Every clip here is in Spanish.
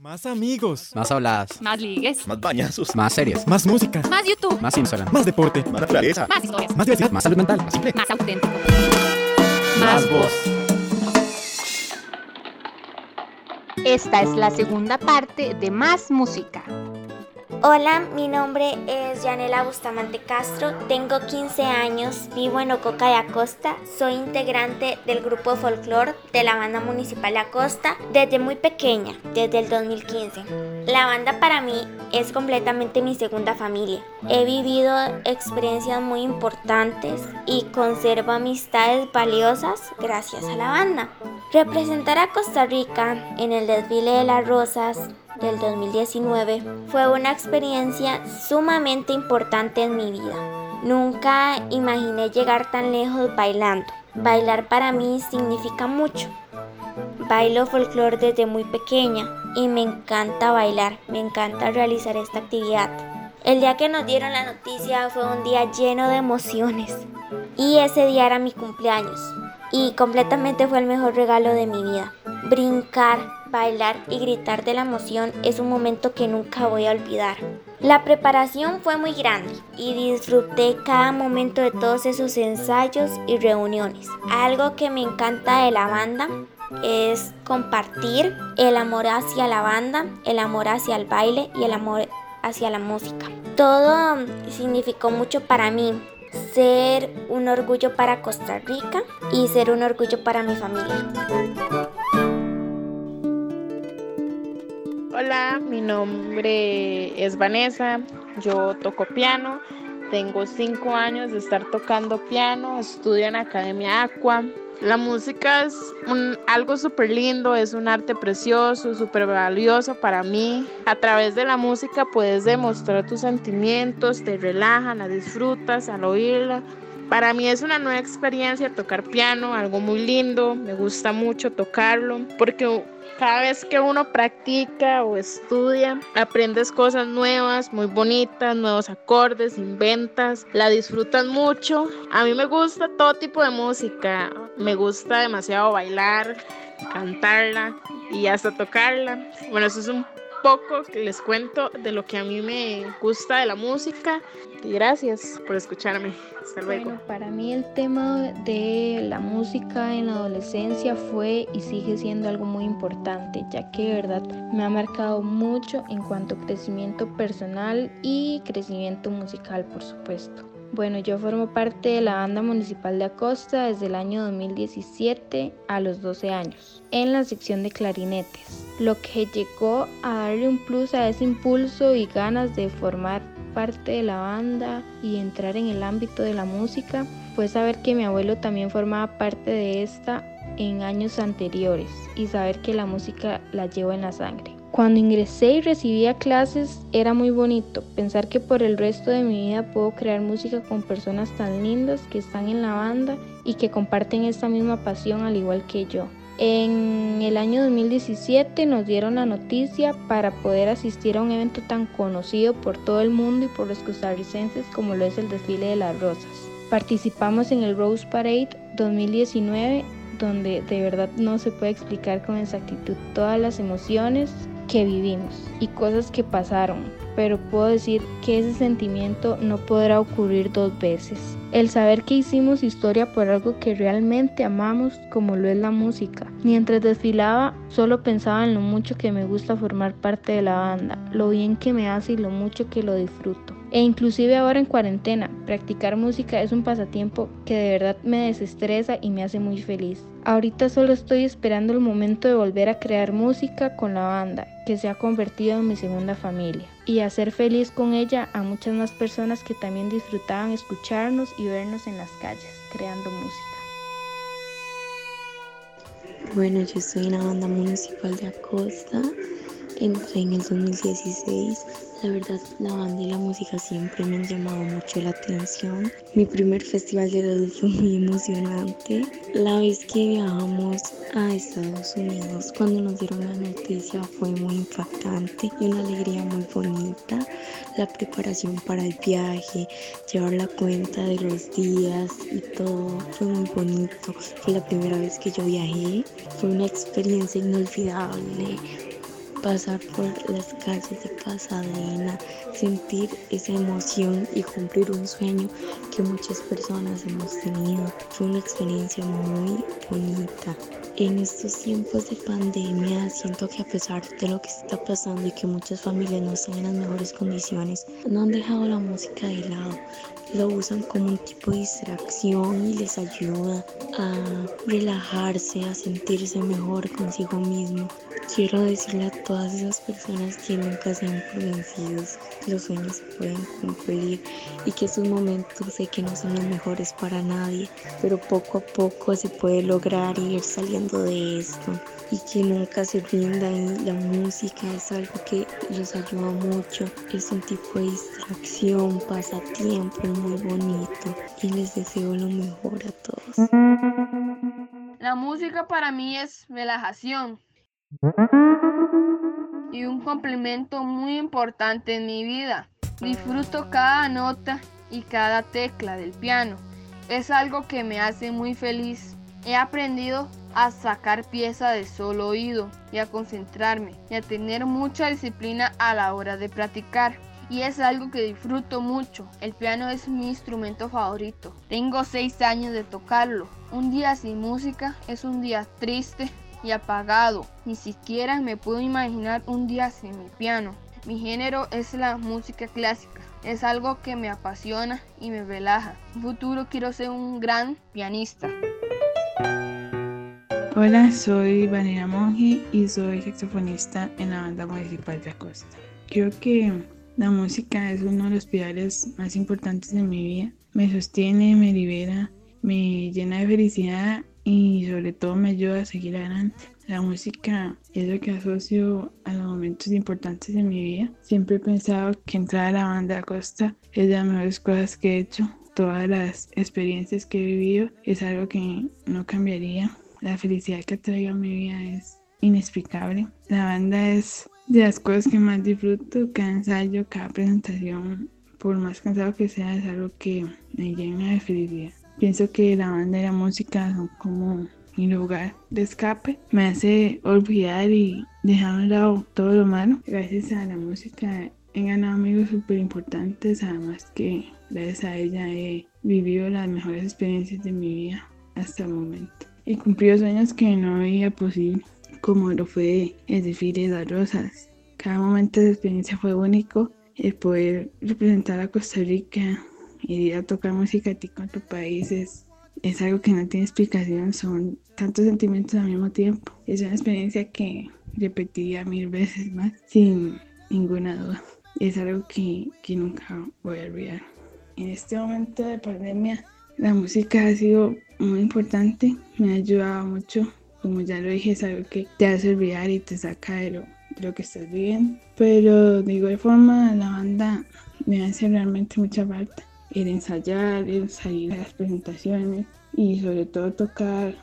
Más amigos. Más habladas. Más ligues. Más bañazos. Más series. Más música. Más YouTube. Más Instagram. Más deporte. Más naturaleza. Más historias. Más diversidad. Más salud mental. Más simple. Más auténtico. Más voz. Esta es la segunda parte de Más Música. Hola, mi nombre es Yanela Bustamante Castro, tengo 15 años, vivo en Ococa de Acosta, soy integrante del grupo folclore de la banda municipal de Acosta desde muy pequeña, desde el 2015. La banda para mí es completamente mi segunda familia. He vivido experiencias muy importantes y conservo amistades valiosas gracias a la banda. Representar a Costa Rica en el desfile de las rosas del 2019 fue una experiencia sumamente importante en mi vida. Nunca imaginé llegar tan lejos bailando. Bailar para mí significa mucho. Bailo folclore desde muy pequeña y me encanta bailar, me encanta realizar esta actividad. El día que nos dieron la noticia fue un día lleno de emociones y ese día era mi cumpleaños y completamente fue el mejor regalo de mi vida. Brincar, bailar y gritar de la emoción es un momento que nunca voy a olvidar. La preparación fue muy grande y disfruté cada momento de todos esos ensayos y reuniones. Algo que me encanta de la banda es compartir el amor hacia la banda, el amor hacia el baile y el amor hacia la música. Todo significó mucho para mí, ser un orgullo para Costa Rica y ser un orgullo para mi familia. Mi nombre es Vanessa, yo toco piano, tengo cinco años de estar tocando piano, estudio en Academia Aqua. La música es algo súper lindo, es un arte precioso, súper valioso para mí. A través de la música puedes demostrar tus sentimientos, te relajan, la disfrutas al oírla. Para mí es una nueva experiencia tocar piano, algo muy lindo, me gusta mucho tocarlo, porque cada vez que uno practica o estudia, aprendes cosas nuevas, muy bonitas, nuevos acordes, inventas, la disfrutas mucho. A mí me gusta todo tipo de música, me gusta demasiado bailar, cantarla y hasta tocarla. Bueno, eso es un poco que les cuento de lo que a mí me gusta de la música y gracias por escucharme. Hasta luego. Bueno, para mí el tema de la música en la adolescencia fue y sigue siendo algo muy importante, ya que verdad me ha marcado mucho en cuanto a crecimiento personal y crecimiento musical, por supuesto. Bueno, yo formo parte de la banda municipal de Acosta desde el año 2017 a los 12 años, en la sección de clarinetes, lo que llegó a darle un plus a ese impulso y ganas de formar parte de la banda y entrar en el ámbito de la música fue saber que mi abuelo también formaba parte de esta en años anteriores y saber que la música la llevo en la sangre. Cuando ingresé y recibía clases era muy bonito pensar que por el resto de mi vida puedo crear música con personas tan lindas que están en la banda y que comparten esta misma pasión al igual que yo. En el año 2017 nos dieron la noticia para poder asistir a un evento tan conocido por todo el mundo y por los costarricenses como lo es el desfile de las rosas. Participamos en el Rose Parade 2019 donde de verdad no se puede explicar con exactitud todas las emociones que vivimos y cosas que pasaron, pero puedo decir que ese sentimiento no podrá ocurrir dos veces. El saber que hicimos historia por algo que realmente amamos como lo es la música. Mientras desfilaba solo pensaba en lo mucho que me gusta formar parte de la banda, lo bien que me hace y lo mucho que lo disfruto. E inclusive ahora en cuarentena, practicar música es un pasatiempo que de verdad me desestresa y me hace muy feliz. Ahorita solo estoy esperando el momento de volver a crear música con la banda, que se ha convertido en mi segunda familia, y hacer feliz con ella a muchas más personas que también disfrutaban escucharnos y vernos en las calles, creando música. Bueno, yo soy en la banda municipal de Acosta, entré en el 2016 la verdad, la banda y la música siempre me han llamado mucho la atención. Mi primer festival de adultos fue muy emocionante. La vez que viajamos a Estados Unidos, cuando nos dieron la noticia, fue muy impactante y una alegría muy bonita. La preparación para el viaje, llevar la cuenta de los días y todo fue muy bonito. Fue la primera vez que yo viajé. Fue una experiencia inolvidable pasar por las calles de Pasadena, sentir esa emoción y cumplir un sueño que muchas personas hemos tenido. Fue una experiencia muy bonita. En estos tiempos de pandemia siento que a pesar de lo que está pasando y que muchas familias no están en las mejores condiciones, no han dejado la música de lado. Lo usan como un tipo de distracción y les ayuda a relajarse, a sentirse mejor consigo mismo. Quiero decirle a todas esas personas que nunca sean por vencidos, los sueños se pueden cumplir y que esos momentos sé que no son los mejores para nadie, pero poco a poco se puede lograr ir saliendo de esto. Y que nunca se rinda y la música es algo que los ayuda mucho, es un tipo de distracción, pasatiempo muy bonito y les deseo lo mejor a todos. La música para mí es relajación y un complemento muy importante en mi vida. Disfruto cada nota y cada tecla del piano. Es algo que me hace muy feliz. He aprendido a sacar pieza de solo oído y a concentrarme y a tener mucha disciplina a la hora de practicar. Y es algo que disfruto mucho. El piano es mi instrumento favorito. Tengo seis años de tocarlo. Un día sin música es un día triste, y apagado. Ni siquiera me puedo imaginar un día sin mi piano. Mi género es la música clásica. Es algo que me apasiona y me relaja. En futuro quiero ser un gran pianista. Hola, soy Vanina Monge y soy saxofonista en la banda municipal de Acosta. Creo que la música es uno de los pilares más importantes de mi vida. Me sostiene, me libera, me llena de felicidad y sobre todo me ayuda a seguir adelante. La música es lo que asocio a los momentos importantes de mi vida. Siempre he pensado que entrar a la banda Costa es de las mejores cosas que he hecho. Todas las experiencias que he vivido es algo que no cambiaría. La felicidad que traigo a mi vida es inexplicable. La banda es de las cosas que más disfruto. Cada ensayo, cada presentación, por más cansado que sea, es algo que me llena de felicidad. Pienso que la banda y la música son como mi lugar de escape. Me hace olvidar y dejar a un lado todo lo malo. Gracias a la música he ganado amigos súper importantes, además que gracias a ella he vivido las mejores experiencias de mi vida hasta el momento. He cumplido sueños que no veía posible, como lo fue el desfile de las rosas. Cada momento de experiencia fue único. El poder representar a Costa Rica ir a tocar música a ti con tu país es, algo que no tiene explicación, son tantos sentimientos al mismo tiempo. Es una experiencia que repetiría mil veces más, sin ninguna duda. Es algo que, que nunca voy a olvidar. En este momento de pandemia, la música ha sido muy importante, me ha ayudado mucho. Como ya lo dije, es algo que te hace olvidar y te saca de lo, de lo que estás viviendo. Pero de igual forma, la banda me hace realmente mucha falta el ensayar, el salir a las presentaciones y sobre todo tocar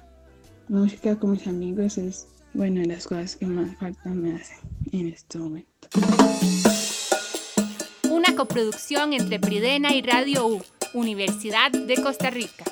música con mis amigos es bueno de las cosas que más falta me hacen en este momento. Una coproducción entre Pridena y Radio U, Universidad de Costa Rica.